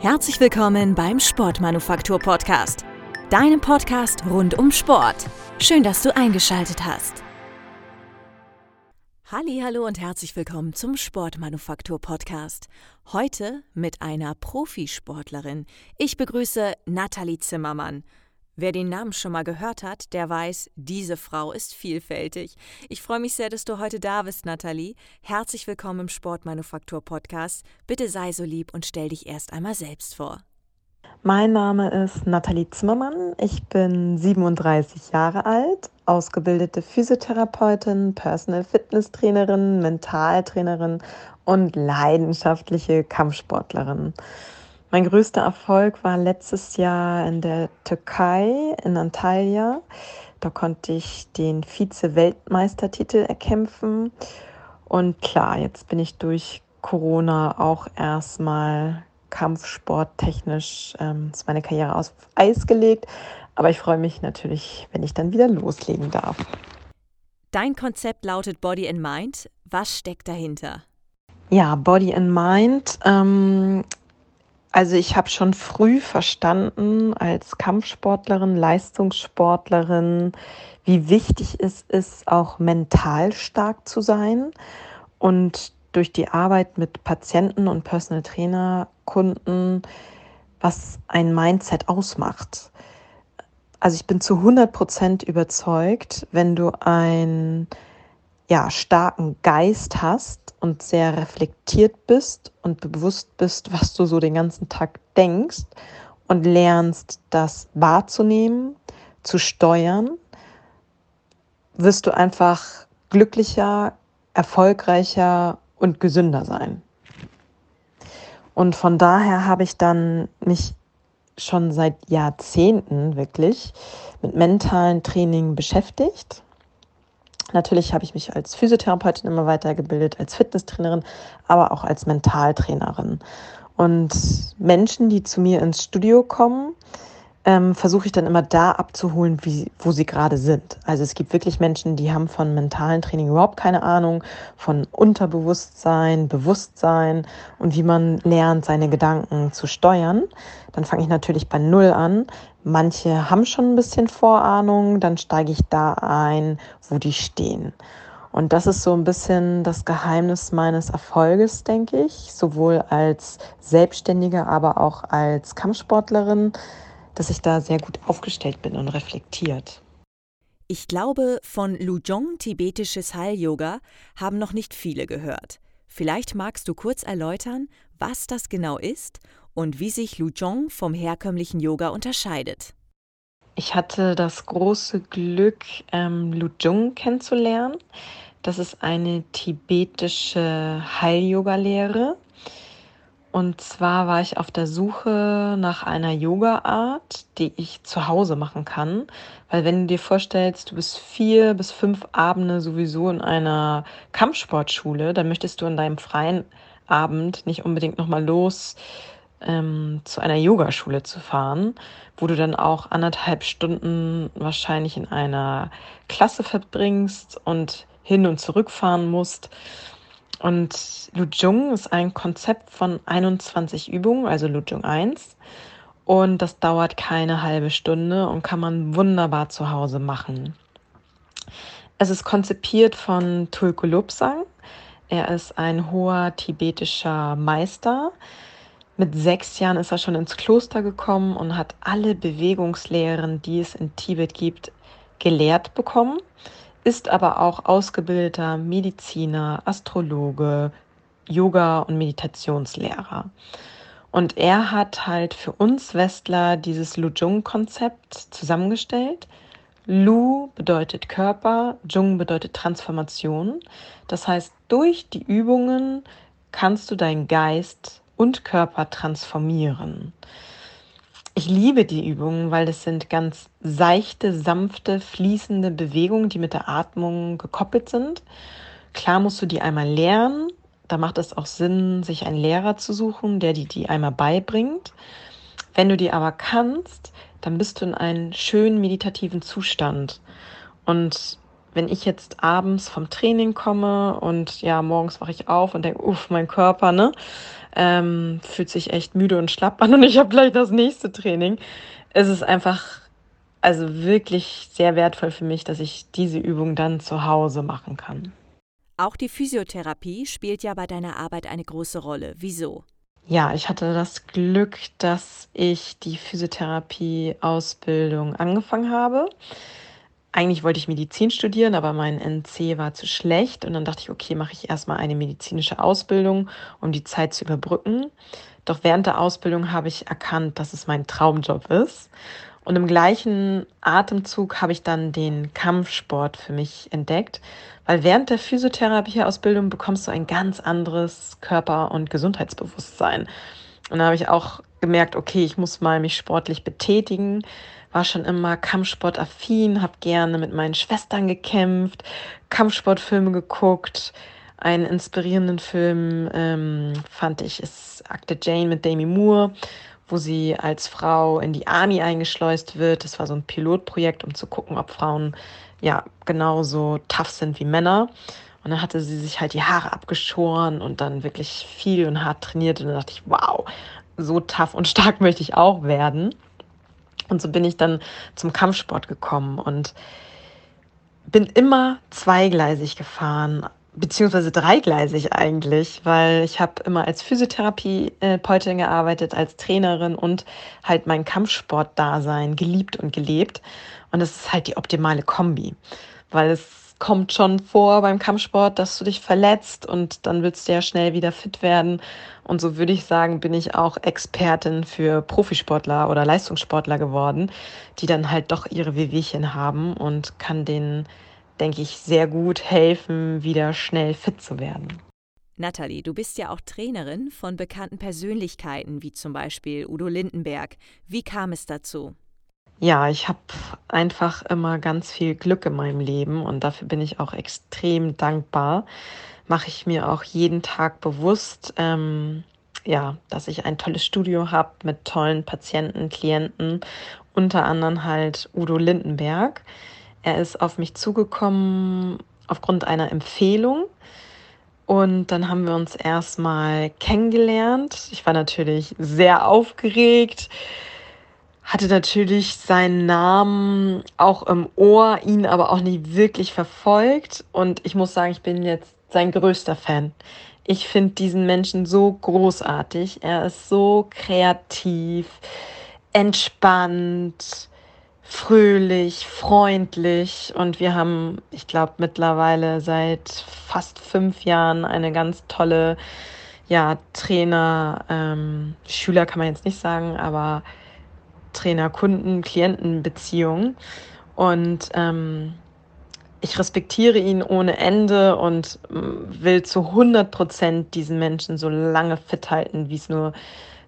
Herzlich willkommen beim Sportmanufaktur Podcast, deinem Podcast rund um Sport. Schön, dass du eingeschaltet hast. Hallo und herzlich willkommen zum Sportmanufaktur Podcast. Heute mit einer Profisportlerin. Ich begrüße Nathalie Zimmermann. Wer den Namen schon mal gehört hat, der weiß, diese Frau ist vielfältig. Ich freue mich sehr, dass du heute da bist, Nathalie. Herzlich willkommen im Sportmanufaktur Podcast. Bitte sei so lieb und stell dich erst einmal selbst vor. Mein Name ist Nathalie Zimmermann. Ich bin 37 Jahre alt, ausgebildete Physiotherapeutin, Personal Fitness Trainerin, Mentaltrainerin und leidenschaftliche Kampfsportlerin. Mein größter Erfolg war letztes Jahr in der Türkei, in Antalya. Da konnte ich den Vize-Weltmeistertitel erkämpfen. Und klar, jetzt bin ich durch Corona auch erstmal kampfsporttechnisch ähm, ist meine Karriere auf Eis gelegt. Aber ich freue mich natürlich, wenn ich dann wieder loslegen darf. Dein Konzept lautet Body and Mind. Was steckt dahinter? Ja, Body and Mind ähm, also ich habe schon früh verstanden als Kampfsportlerin, Leistungssportlerin, wie wichtig es ist, auch mental stark zu sein. Und durch die Arbeit mit Patienten und Personal Trainer, Kunden, was ein Mindset ausmacht. Also ich bin zu 100 Prozent überzeugt, wenn du einen ja, starken Geist hast, und sehr reflektiert bist und bewusst bist, was du so den ganzen Tag denkst und lernst, das wahrzunehmen, zu steuern, wirst du einfach glücklicher, erfolgreicher und gesünder sein. Und von daher habe ich dann mich schon seit Jahrzehnten wirklich mit mentalen Training beschäftigt Natürlich habe ich mich als Physiotherapeutin immer weitergebildet, als Fitnesstrainerin, aber auch als Mentaltrainerin. Und Menschen, die zu mir ins Studio kommen, ähm, versuche ich dann immer da abzuholen, wie, wo sie gerade sind. Also es gibt wirklich Menschen, die haben von mentalen Training überhaupt keine Ahnung, von Unterbewusstsein, Bewusstsein und wie man lernt, seine Gedanken zu steuern. Dann fange ich natürlich bei Null an. Manche haben schon ein bisschen Vorahnung, dann steige ich da ein, wo die stehen. Und das ist so ein bisschen das Geheimnis meines Erfolges, denke ich, sowohl als Selbstständige, aber auch als Kampfsportlerin dass ich da sehr gut aufgestellt bin und reflektiert. Ich glaube, von Lujong tibetisches Heil-Yoga haben noch nicht viele gehört. Vielleicht magst du kurz erläutern, was das genau ist und wie sich Lujong vom herkömmlichen Yoga unterscheidet. Ich hatte das große Glück, ähm, Lujong kennenzulernen. Das ist eine tibetische Heil-Yoga-Lehre. Und zwar war ich auf der Suche nach einer Yoga-Art, die ich zu Hause machen kann. Weil wenn du dir vorstellst, du bist vier bis fünf Abende sowieso in einer Kampfsportschule, dann möchtest du an deinem freien Abend nicht unbedingt nochmal los ähm, zu einer Yogaschule zu fahren, wo du dann auch anderthalb Stunden wahrscheinlich in einer Klasse verbringst und hin und zurück fahren musst. Und Lujung ist ein Konzept von 21 Übungen, also Lujung 1. Und das dauert keine halbe Stunde und kann man wunderbar zu Hause machen. Es ist konzipiert von Tulku Lobsang. Er ist ein hoher tibetischer Meister. Mit sechs Jahren ist er schon ins Kloster gekommen und hat alle Bewegungslehren, die es in Tibet gibt, gelehrt bekommen ist aber auch ausgebildeter Mediziner, Astrologe, Yoga- und Meditationslehrer. Und er hat halt für uns Westler dieses Lu-Jung-Konzept zusammengestellt. Lu bedeutet Körper, Jung bedeutet Transformation. Das heißt, durch die Übungen kannst du deinen Geist und Körper transformieren. Ich liebe die Übungen, weil das sind ganz seichte, sanfte, fließende Bewegungen, die mit der Atmung gekoppelt sind. Klar musst du die einmal lernen. Da macht es auch Sinn, sich einen Lehrer zu suchen, der dir die einmal beibringt. Wenn du die aber kannst, dann bist du in einem schönen meditativen Zustand. Und wenn ich jetzt abends vom Training komme und ja, morgens wache ich auf und denke, uff, mein Körper, ne, ähm, fühlt sich echt müde und schlapp an und ich habe gleich das nächste Training. Es ist einfach, also wirklich sehr wertvoll für mich, dass ich diese Übung dann zu Hause machen kann. Auch die Physiotherapie spielt ja bei deiner Arbeit eine große Rolle. Wieso? Ja, ich hatte das Glück, dass ich die Physiotherapie-Ausbildung angefangen habe. Eigentlich wollte ich Medizin studieren, aber mein NC war zu schlecht. Und dann dachte ich, okay, mache ich erstmal eine medizinische Ausbildung, um die Zeit zu überbrücken. Doch während der Ausbildung habe ich erkannt, dass es mein Traumjob ist. Und im gleichen Atemzug habe ich dann den Kampfsport für mich entdeckt, weil während der Physiotherapieausbildung bekommst du ein ganz anderes Körper- und Gesundheitsbewusstsein. Und da habe ich auch gemerkt, okay, ich muss mal mich sportlich betätigen. War schon immer Kampfsportaffin, habe gerne mit meinen Schwestern gekämpft, Kampfsportfilme geguckt. Einen inspirierenden Film ähm, fand ich ist Akte Jane mit Demi Moore wo sie als Frau in die Army eingeschleust wird. Das war so ein Pilotprojekt, um zu gucken, ob Frauen ja genauso tough sind wie Männer. Und dann hatte sie sich halt die Haare abgeschoren und dann wirklich viel und hart trainiert. Und dann dachte ich, wow, so tough und stark möchte ich auch werden. Und so bin ich dann zum Kampfsport gekommen und bin immer zweigleisig gefahren beziehungsweise dreigleisig eigentlich, weil ich habe immer als Physiotherapeutin gearbeitet, als Trainerin und halt mein Kampfsportdasein geliebt und gelebt. Und das ist halt die optimale Kombi, weil es kommt schon vor beim Kampfsport, dass du dich verletzt und dann willst du ja schnell wieder fit werden. Und so würde ich sagen, bin ich auch Expertin für Profisportler oder Leistungssportler geworden, die dann halt doch ihre Wehwehchen haben und kann denen denke ich, sehr gut helfen, wieder schnell fit zu werden. Nathalie, du bist ja auch Trainerin von bekannten Persönlichkeiten, wie zum Beispiel Udo Lindenberg. Wie kam es dazu? Ja, ich habe einfach immer ganz viel Glück in meinem Leben und dafür bin ich auch extrem dankbar. Mache ich mir auch jeden Tag bewusst, ähm, ja, dass ich ein tolles Studio habe mit tollen Patienten, Klienten, unter anderem halt Udo Lindenberg. Er ist auf mich zugekommen aufgrund einer Empfehlung. Und dann haben wir uns erstmal kennengelernt. Ich war natürlich sehr aufgeregt, hatte natürlich seinen Namen auch im Ohr, ihn aber auch nie wirklich verfolgt. Und ich muss sagen, ich bin jetzt sein größter Fan. Ich finde diesen Menschen so großartig. Er ist so kreativ, entspannt fröhlich, freundlich und wir haben, ich glaube, mittlerweile seit fast fünf Jahren eine ganz tolle, ja, Trainer, ähm, Schüler kann man jetzt nicht sagen, aber Trainer-Kunden-Klienten-Beziehung und ähm, ich respektiere ihn ohne Ende und mm, will zu 100 Prozent diesen Menschen so lange fit halten, wie es nur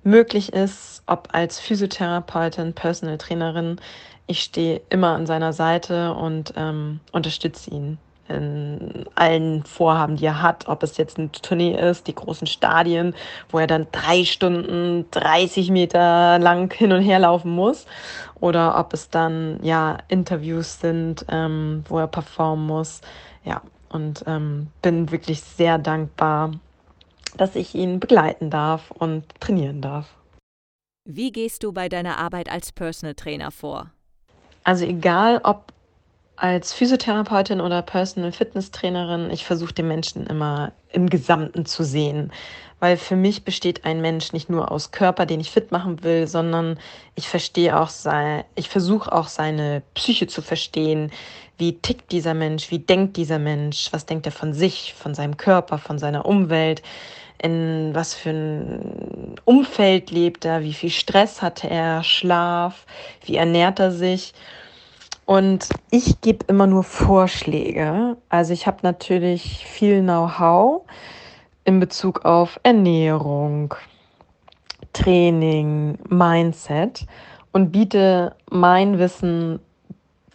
möglich ist, ob als Physiotherapeutin, Personal Trainerin, ich stehe immer an seiner Seite und ähm, unterstütze ihn in allen Vorhaben, die er hat, ob es jetzt ein Tournee ist, die großen Stadien, wo er dann drei Stunden 30 Meter lang hin und her laufen muss, oder ob es dann ja Interviews sind, ähm, wo er performen muss. Ja, und ähm, bin wirklich sehr dankbar, dass ich ihn begleiten darf und trainieren darf. Wie gehst du bei deiner Arbeit als Personal Trainer vor? Also egal ob als Physiotherapeutin oder Personal Fitness Trainerin, ich versuche den Menschen immer im Gesamten zu sehen. Weil für mich besteht ein Mensch nicht nur aus Körper, den ich fit machen will, sondern ich verstehe auch sein, ich versuche auch seine Psyche zu verstehen. Wie tickt dieser Mensch? Wie denkt dieser Mensch? Was denkt er von sich, von seinem Körper, von seiner Umwelt? In was für ein Umfeld lebt er? Wie viel Stress hat er? Schlaf? Wie ernährt er sich? Und ich gebe immer nur Vorschläge. Also ich habe natürlich viel Know-how in Bezug auf Ernährung, Training, Mindset und biete mein Wissen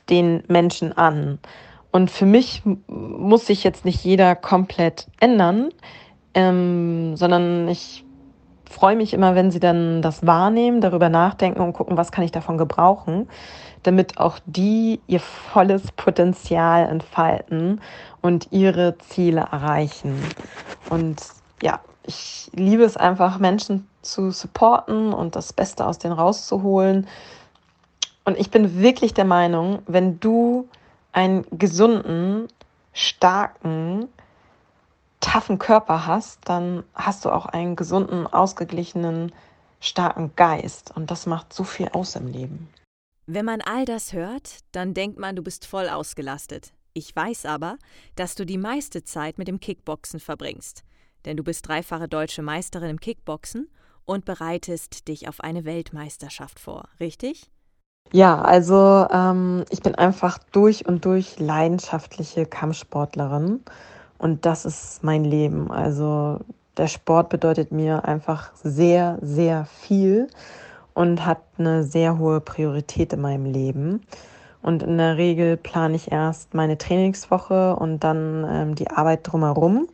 den Menschen an. Und für mich muss sich jetzt nicht jeder komplett ändern, ähm, sondern ich freue mich immer, wenn sie dann das wahrnehmen, darüber nachdenken und gucken, was kann ich davon gebrauchen, damit auch die ihr volles Potenzial entfalten und ihre Ziele erreichen. Und ja, ich liebe es einfach, Menschen zu supporten und das Beste aus denen rauszuholen. Und ich bin wirklich der Meinung, wenn du einen gesunden, starken, taffen Körper hast, dann hast du auch einen gesunden, ausgeglichenen, starken Geist. Und das macht so viel aus im Leben. Wenn man all das hört, dann denkt man, du bist voll ausgelastet. Ich weiß aber, dass du die meiste Zeit mit dem Kickboxen verbringst. Denn du bist dreifache deutsche Meisterin im Kickboxen und bereitest dich auf eine Weltmeisterschaft vor, richtig? Ja, also ähm, ich bin einfach durch und durch leidenschaftliche Kampfsportlerin und das ist mein Leben. Also der Sport bedeutet mir einfach sehr, sehr viel und hat eine sehr hohe Priorität in meinem Leben. Und in der Regel plane ich erst meine Trainingswoche und dann ähm, die Arbeit drumherum.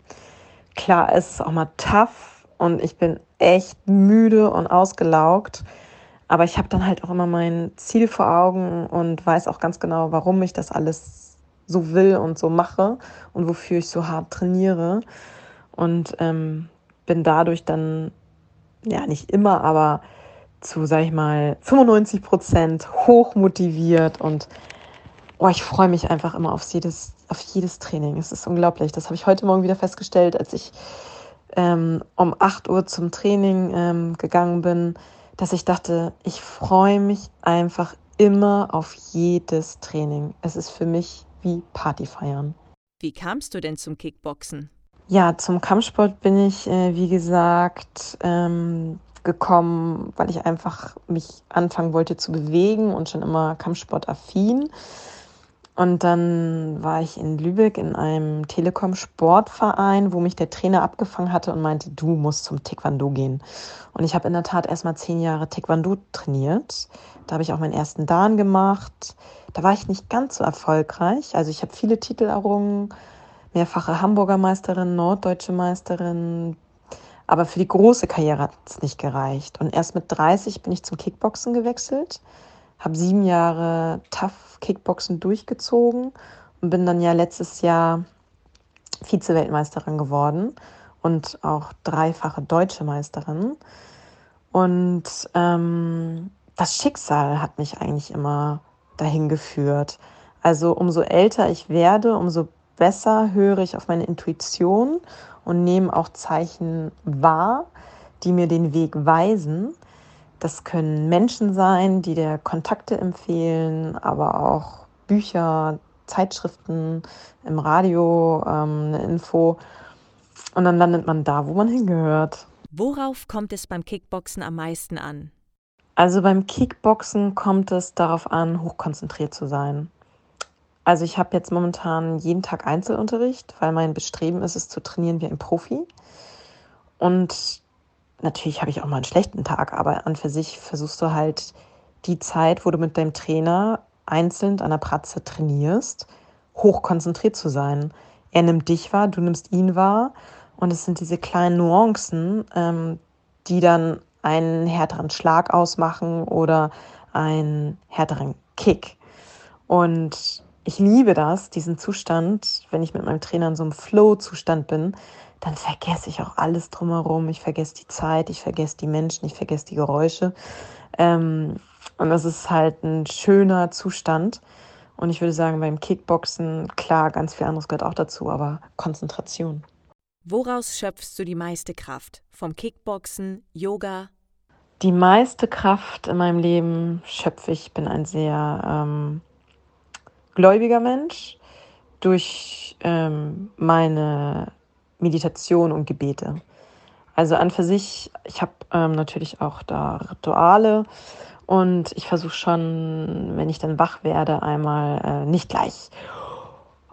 Klar, es ist auch mal tough und ich bin echt müde und ausgelaugt. Aber ich habe dann halt auch immer mein Ziel vor Augen und weiß auch ganz genau, warum ich das alles so will und so mache und wofür ich so hart trainiere. Und ähm, bin dadurch dann, ja, nicht immer, aber zu, sag ich mal, 95 Prozent hoch motiviert und oh, ich freue mich einfach immer auf jedes, auf jedes Training. Es ist unglaublich. Das habe ich heute Morgen wieder festgestellt, als ich ähm, um 8 Uhr zum Training ähm, gegangen bin, dass ich dachte, ich freue mich einfach immer auf jedes Training. Es ist für mich wie Party feiern. Wie kamst du denn zum Kickboxen? Ja, zum Kampfsport bin ich, äh, wie gesagt, ähm, gekommen, weil ich einfach mich anfangen wollte zu bewegen und schon immer Kampfsportaffin. Und dann war ich in Lübeck in einem Telekom-Sportverein, wo mich der Trainer abgefangen hatte und meinte, du musst zum Taekwondo gehen. Und ich habe in der Tat erst mal zehn Jahre Taekwondo trainiert. Da habe ich auch meinen ersten Dan gemacht. Da war ich nicht ganz so erfolgreich. Also ich habe viele Titel errungen, mehrfache Hamburger Meisterin, norddeutsche Meisterin. Aber für die große Karriere hat es nicht gereicht. Und erst mit 30 bin ich zum Kickboxen gewechselt habe sieben Jahre Tough Kickboxen durchgezogen und bin dann ja letztes Jahr Vize-Weltmeisterin geworden und auch dreifache deutsche Meisterin. Und ähm, das Schicksal hat mich eigentlich immer dahin geführt. Also umso älter ich werde, umso besser höre ich auf meine Intuition und nehme auch Zeichen wahr, die mir den Weg weisen. Das können Menschen sein, die dir Kontakte empfehlen, aber auch Bücher, Zeitschriften, im Radio, ähm, eine Info. Und dann landet man da, wo man hingehört. Worauf kommt es beim Kickboxen am meisten an? Also beim Kickboxen kommt es darauf an, hochkonzentriert zu sein. Also ich habe jetzt momentan jeden Tag Einzelunterricht, weil mein Bestreben ist es zu trainieren wie ein Profi. Und natürlich habe ich auch mal einen schlechten Tag, aber an für sich versuchst du halt die Zeit, wo du mit deinem Trainer einzeln an der Pratze trainierst, hoch konzentriert zu sein. Er nimmt dich wahr, du nimmst ihn wahr und es sind diese kleinen Nuancen, ähm, die dann einen härteren Schlag ausmachen oder einen härteren Kick. Und ich liebe das, diesen Zustand, wenn ich mit meinem Trainer in so einem Flow-Zustand bin, dann vergesse ich auch alles drumherum. Ich vergesse die Zeit, ich vergesse die Menschen, ich vergesse die Geräusche. Ähm, und das ist halt ein schöner Zustand. Und ich würde sagen, beim Kickboxen, klar, ganz viel anderes gehört auch dazu, aber Konzentration. Woraus schöpfst du die meiste Kraft? Vom Kickboxen, Yoga? Die meiste Kraft in meinem Leben schöpfe ich. bin ein sehr ähm, gläubiger Mensch. Durch ähm, meine Meditation und Gebete. Also an für sich, ich habe ähm, natürlich auch da Rituale und ich versuche schon, wenn ich dann wach werde, einmal äh, nicht gleich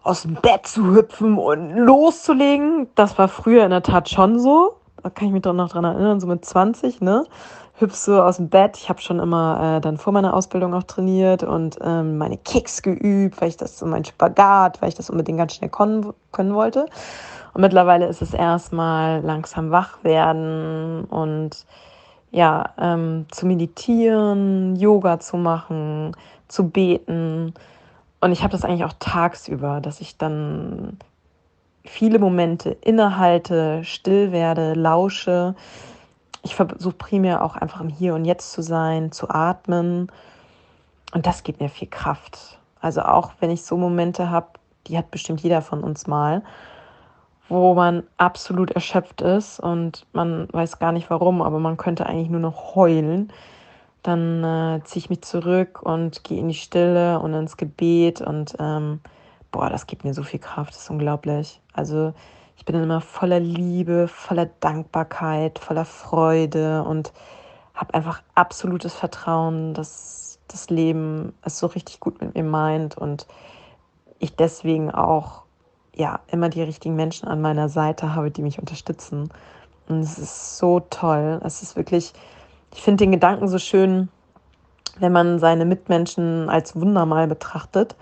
aus dem Bett zu hüpfen und loszulegen. Das war früher in der Tat schon so. Da kann ich mich doch noch dran erinnern, so mit 20, ne? Hüpf so aus dem Bett. Ich habe schon immer äh, dann vor meiner Ausbildung auch trainiert und ähm, meine Kicks geübt, weil ich das so mein Spagat, weil ich das unbedingt ganz schnell können, können wollte. Und mittlerweile ist es erstmal langsam wach werden und ja, ähm, zu meditieren, Yoga zu machen, zu beten. Und ich habe das eigentlich auch tagsüber, dass ich dann viele Momente innehalte, still werde, lausche. Ich versuche primär auch einfach im Hier und Jetzt zu sein, zu atmen. Und das gibt mir viel Kraft. Also auch wenn ich so Momente habe, die hat bestimmt jeder von uns mal, wo man absolut erschöpft ist und man weiß gar nicht warum, aber man könnte eigentlich nur noch heulen. Dann äh, ziehe ich mich zurück und gehe in die Stille und ins Gebet und ähm, boah, das gibt mir so viel Kraft, das ist unglaublich. Also ich bin dann immer voller Liebe, voller Dankbarkeit, voller Freude und habe einfach absolutes Vertrauen, dass das Leben es so richtig gut mit mir meint und ich deswegen auch ja immer die richtigen Menschen an meiner Seite habe, die mich unterstützen. Und es ist so toll. Es ist wirklich, ich finde den Gedanken so schön, wenn man seine Mitmenschen als Wunder mal betrachtet.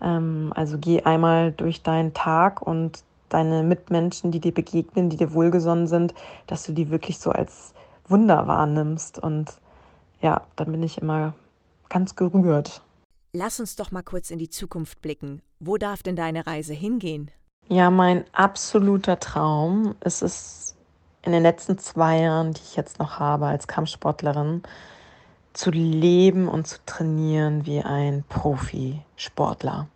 Ähm, also geh einmal durch deinen Tag und deine Mitmenschen, die dir begegnen, die dir wohlgesonnen sind, dass du die wirklich so als Wunder wahrnimmst. Und ja, dann bin ich immer ganz gerührt. Lass uns doch mal kurz in die Zukunft blicken. Wo darf denn deine Reise hingehen? Ja, mein absoluter Traum ist es in den letzten zwei Jahren, die ich jetzt noch habe als Kampfsportlerin, zu leben und zu trainieren wie ein Profisportler.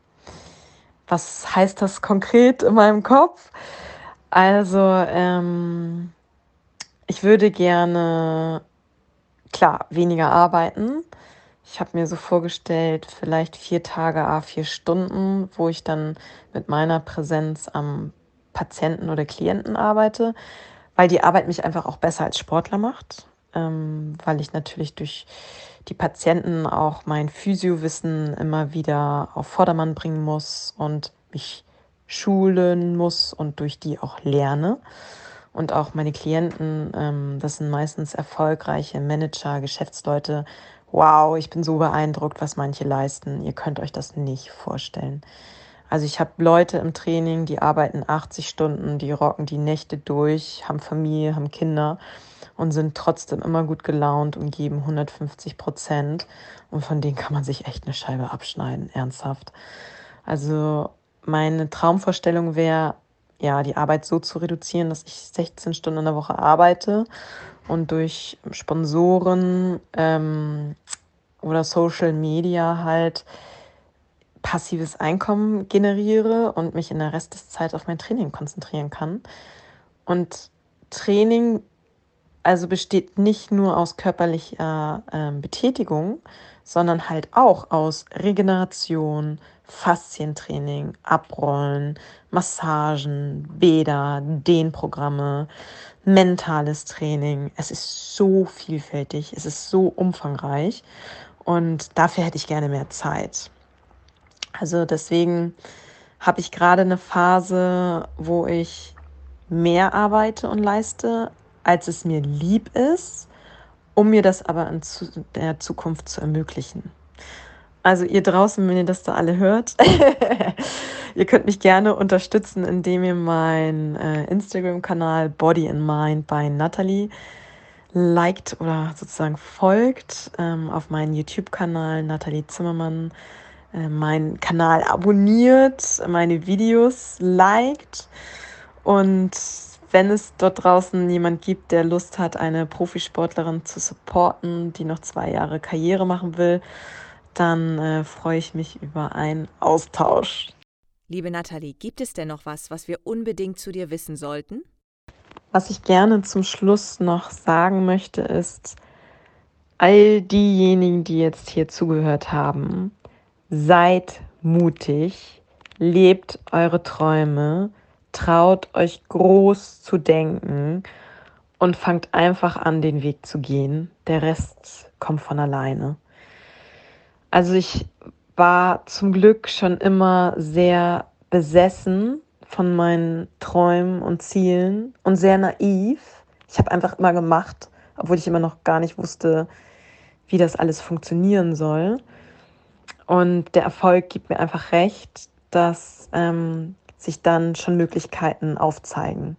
Was heißt das konkret in meinem Kopf? Also, ähm, ich würde gerne, klar, weniger arbeiten ich habe mir so vorgestellt, vielleicht vier Tage, a vier Stunden, wo ich dann mit meiner Präsenz am Patienten oder Klienten arbeite, weil die Arbeit mich einfach auch besser als Sportler macht, ähm, weil ich natürlich durch die Patienten auch mein Physiowissen immer wieder auf Vordermann bringen muss und mich schulen muss und durch die auch lerne. Und auch meine Klienten, ähm, das sind meistens erfolgreiche Manager, Geschäftsleute, wow, ich bin so beeindruckt, was manche leisten. Ihr könnt euch das nicht vorstellen. Also ich habe Leute im Training, die arbeiten 80 Stunden, die rocken die Nächte durch, haben Familie, haben Kinder und sind trotzdem immer gut gelaunt und geben 150 Prozent. Und von denen kann man sich echt eine Scheibe abschneiden, ernsthaft. Also meine Traumvorstellung wäre, ja, die Arbeit so zu reduzieren, dass ich 16 Stunden in der Woche arbeite und durch Sponsoren ähm, oder Social Media halt passives Einkommen generiere und mich in der Rest des Zeit auf mein Training konzentrieren kann. Und Training also besteht nicht nur aus körperlicher äh, Betätigung, sondern halt auch aus Regeneration, Faszientraining, Abrollen, Massagen, Bäder, Dehnprogramme, mentales Training. Es ist so vielfältig, es ist so umfangreich und dafür hätte ich gerne mehr Zeit. Also deswegen habe ich gerade eine Phase, wo ich mehr arbeite und leiste, als es mir lieb ist, um mir das aber in der Zukunft zu ermöglichen. Also ihr draußen, wenn ihr das da alle hört, ihr könnt mich gerne unterstützen, indem ihr meinen äh, Instagram-Kanal Body and Mind bei Natalie liked oder sozusagen folgt, ähm, auf meinen YouTube-Kanal Natalie Zimmermann, äh, meinen Kanal abonniert, meine Videos liked und wenn es dort draußen jemand gibt, der Lust hat, eine Profisportlerin zu supporten, die noch zwei Jahre Karriere machen will, dann äh, freue ich mich über einen Austausch. Liebe Nathalie, gibt es denn noch was, was wir unbedingt zu dir wissen sollten? Was ich gerne zum Schluss noch sagen möchte, ist, all diejenigen, die jetzt hier zugehört haben, seid mutig, lebt eure Träume, traut euch groß zu denken und fangt einfach an, den Weg zu gehen. Der Rest kommt von alleine. Also ich war zum Glück schon immer sehr besessen von meinen Träumen und Zielen und sehr naiv. Ich habe einfach immer gemacht, obwohl ich immer noch gar nicht wusste, wie das alles funktionieren soll. Und der Erfolg gibt mir einfach recht, dass ähm, sich dann schon Möglichkeiten aufzeigen.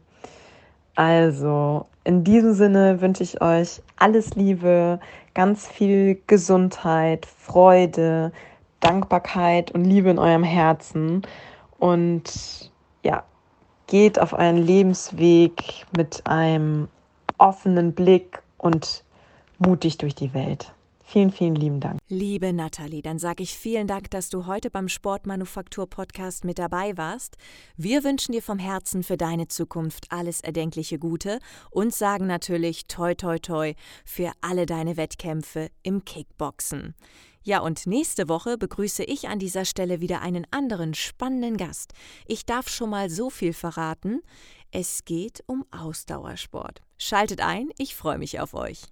Also, in diesem Sinne wünsche ich euch alles Liebe, ganz viel Gesundheit, Freude, Dankbarkeit und Liebe in eurem Herzen. Und ja, geht auf euren Lebensweg mit einem offenen Blick und mutig durch die Welt. Vielen, vielen lieben Dank. Liebe Nathalie, dann sage ich vielen Dank, dass du heute beim Sportmanufaktur Podcast mit dabei warst. Wir wünschen dir vom Herzen für deine Zukunft alles erdenkliche Gute und sagen natürlich toi toi toi für alle deine Wettkämpfe im Kickboxen. Ja, und nächste Woche begrüße ich an dieser Stelle wieder einen anderen spannenden Gast. Ich darf schon mal so viel verraten. Es geht um Ausdauersport. Schaltet ein, ich freue mich auf euch.